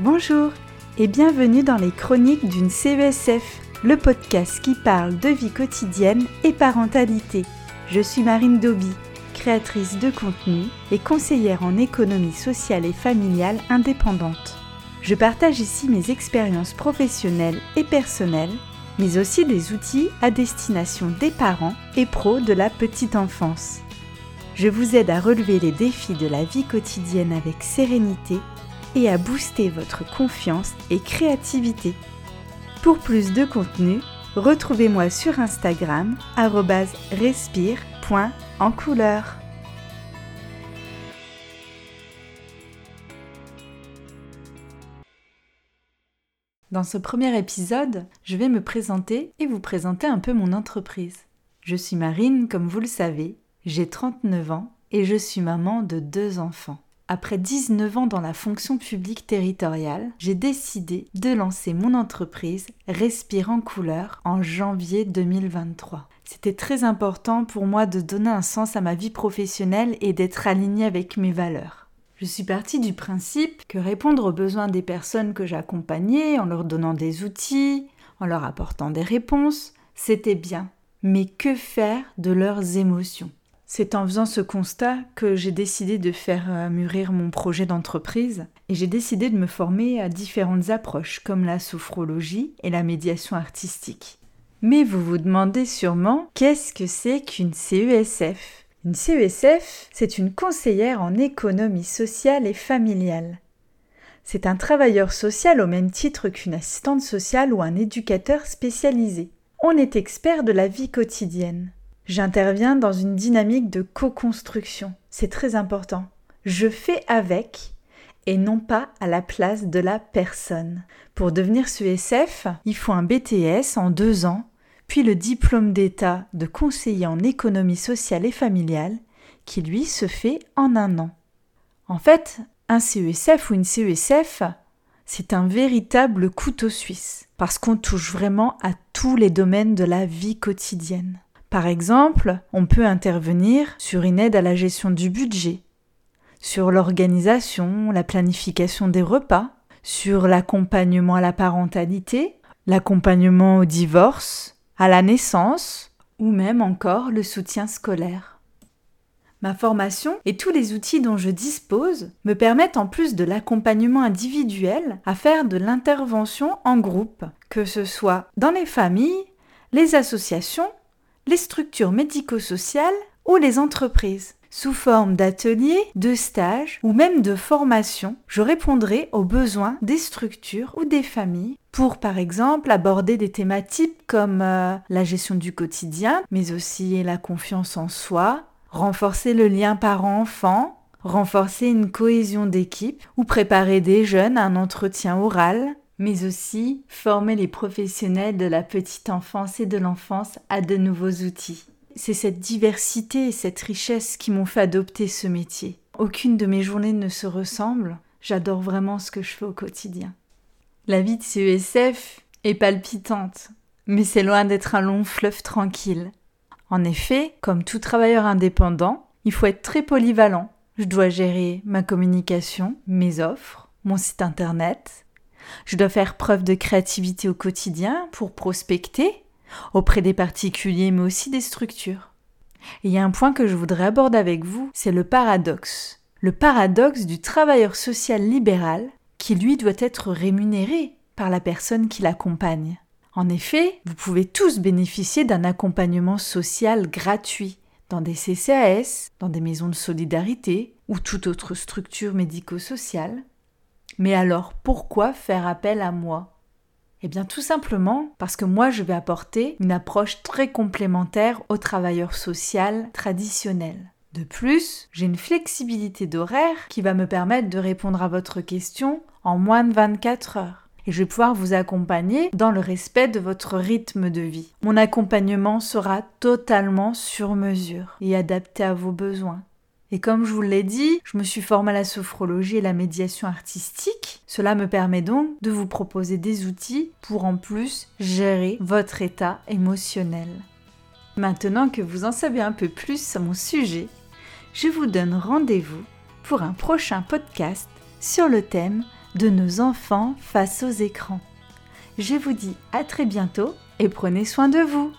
Bonjour et bienvenue dans les chroniques d'une CESF, le podcast qui parle de vie quotidienne et parentalité. Je suis Marine Doby, créatrice de contenu et conseillère en économie sociale et familiale indépendante. Je partage ici mes expériences professionnelles et personnelles, mais aussi des outils à destination des parents et pros de la petite enfance. Je vous aide à relever les défis de la vie quotidienne avec sérénité et à booster votre confiance et créativité. Pour plus de contenu, retrouvez-moi sur Instagram respire.encouleur. Dans ce premier épisode, je vais me présenter et vous présenter un peu mon entreprise. Je suis Marine, comme vous le savez, j'ai 39 ans et je suis maman de deux enfants. Après 19 ans dans la fonction publique territoriale, j'ai décidé de lancer mon entreprise Respire en couleur en janvier 2023. C'était très important pour moi de donner un sens à ma vie professionnelle et d'être alignée avec mes valeurs. Je suis partie du principe que répondre aux besoins des personnes que j'accompagnais en leur donnant des outils, en leur apportant des réponses, c'était bien. Mais que faire de leurs émotions? C'est en faisant ce constat que j'ai décidé de faire euh, mûrir mon projet d'entreprise et j'ai décidé de me former à différentes approches comme la sophrologie et la médiation artistique. Mais vous vous demandez sûrement qu'est-ce que c'est qu'une CESF Une CESF, c'est une conseillère en économie sociale et familiale. C'est un travailleur social au même titre qu'une assistante sociale ou un éducateur spécialisé. On est expert de la vie quotidienne. J'interviens dans une dynamique de co-construction. C'est très important. Je fais avec et non pas à la place de la personne. Pour devenir CESF, il faut un BTS en deux ans, puis le diplôme d'État de conseiller en économie sociale et familiale, qui lui se fait en un an. En fait, un CESF ou une CESF, c'est un véritable couteau suisse, parce qu'on touche vraiment à tous les domaines de la vie quotidienne. Par exemple, on peut intervenir sur une aide à la gestion du budget, sur l'organisation, la planification des repas, sur l'accompagnement à la parentalité, l'accompagnement au divorce, à la naissance, ou même encore le soutien scolaire. Ma formation et tous les outils dont je dispose me permettent en plus de l'accompagnement individuel à faire de l'intervention en groupe, que ce soit dans les familles, les associations les structures médico-sociales ou les entreprises. Sous forme d'ateliers, de stages ou même de formations, je répondrai aux besoins des structures ou des familles pour par exemple aborder des thématiques comme euh, la gestion du quotidien, mais aussi la confiance en soi, renforcer le lien parent-enfant, renforcer une cohésion d'équipe ou préparer des jeunes à un entretien oral, mais aussi former les professionnels de la petite enfance et de l'enfance à de nouveaux outils. C'est cette diversité et cette richesse qui m'ont fait adopter ce métier. Aucune de mes journées ne se ressemble, j'adore vraiment ce que je fais au quotidien. La vie de CESF est palpitante, mais c'est loin d'être un long fleuve tranquille. En effet, comme tout travailleur indépendant, il faut être très polyvalent. Je dois gérer ma communication, mes offres, mon site internet, je dois faire preuve de créativité au quotidien pour prospecter auprès des particuliers mais aussi des structures. il y a un point que je voudrais aborder avec vous, c'est le paradoxe. Le paradoxe du travailleur social libéral qui lui doit être rémunéré par la personne qui l'accompagne. En effet, vous pouvez tous bénéficier d'un accompagnement social gratuit dans des CCAS, dans des maisons de solidarité ou toute autre structure médico-sociale, mais alors pourquoi faire appel à moi? Eh bien tout simplement parce que moi je vais apporter une approche très complémentaire au travailleur social traditionnel. De plus, j'ai une flexibilité d'horaire qui va me permettre de répondre à votre question en moins de 24 heures. Et je vais pouvoir vous accompagner dans le respect de votre rythme de vie. Mon accompagnement sera totalement sur mesure et adapté à vos besoins. Et comme je vous l'ai dit, je me suis formée à la sophrologie et la médiation artistique. Cela me permet donc de vous proposer des outils pour en plus gérer votre état émotionnel. Maintenant que vous en savez un peu plus sur mon sujet, je vous donne rendez-vous pour un prochain podcast sur le thème de nos enfants face aux écrans. Je vous dis à très bientôt et prenez soin de vous.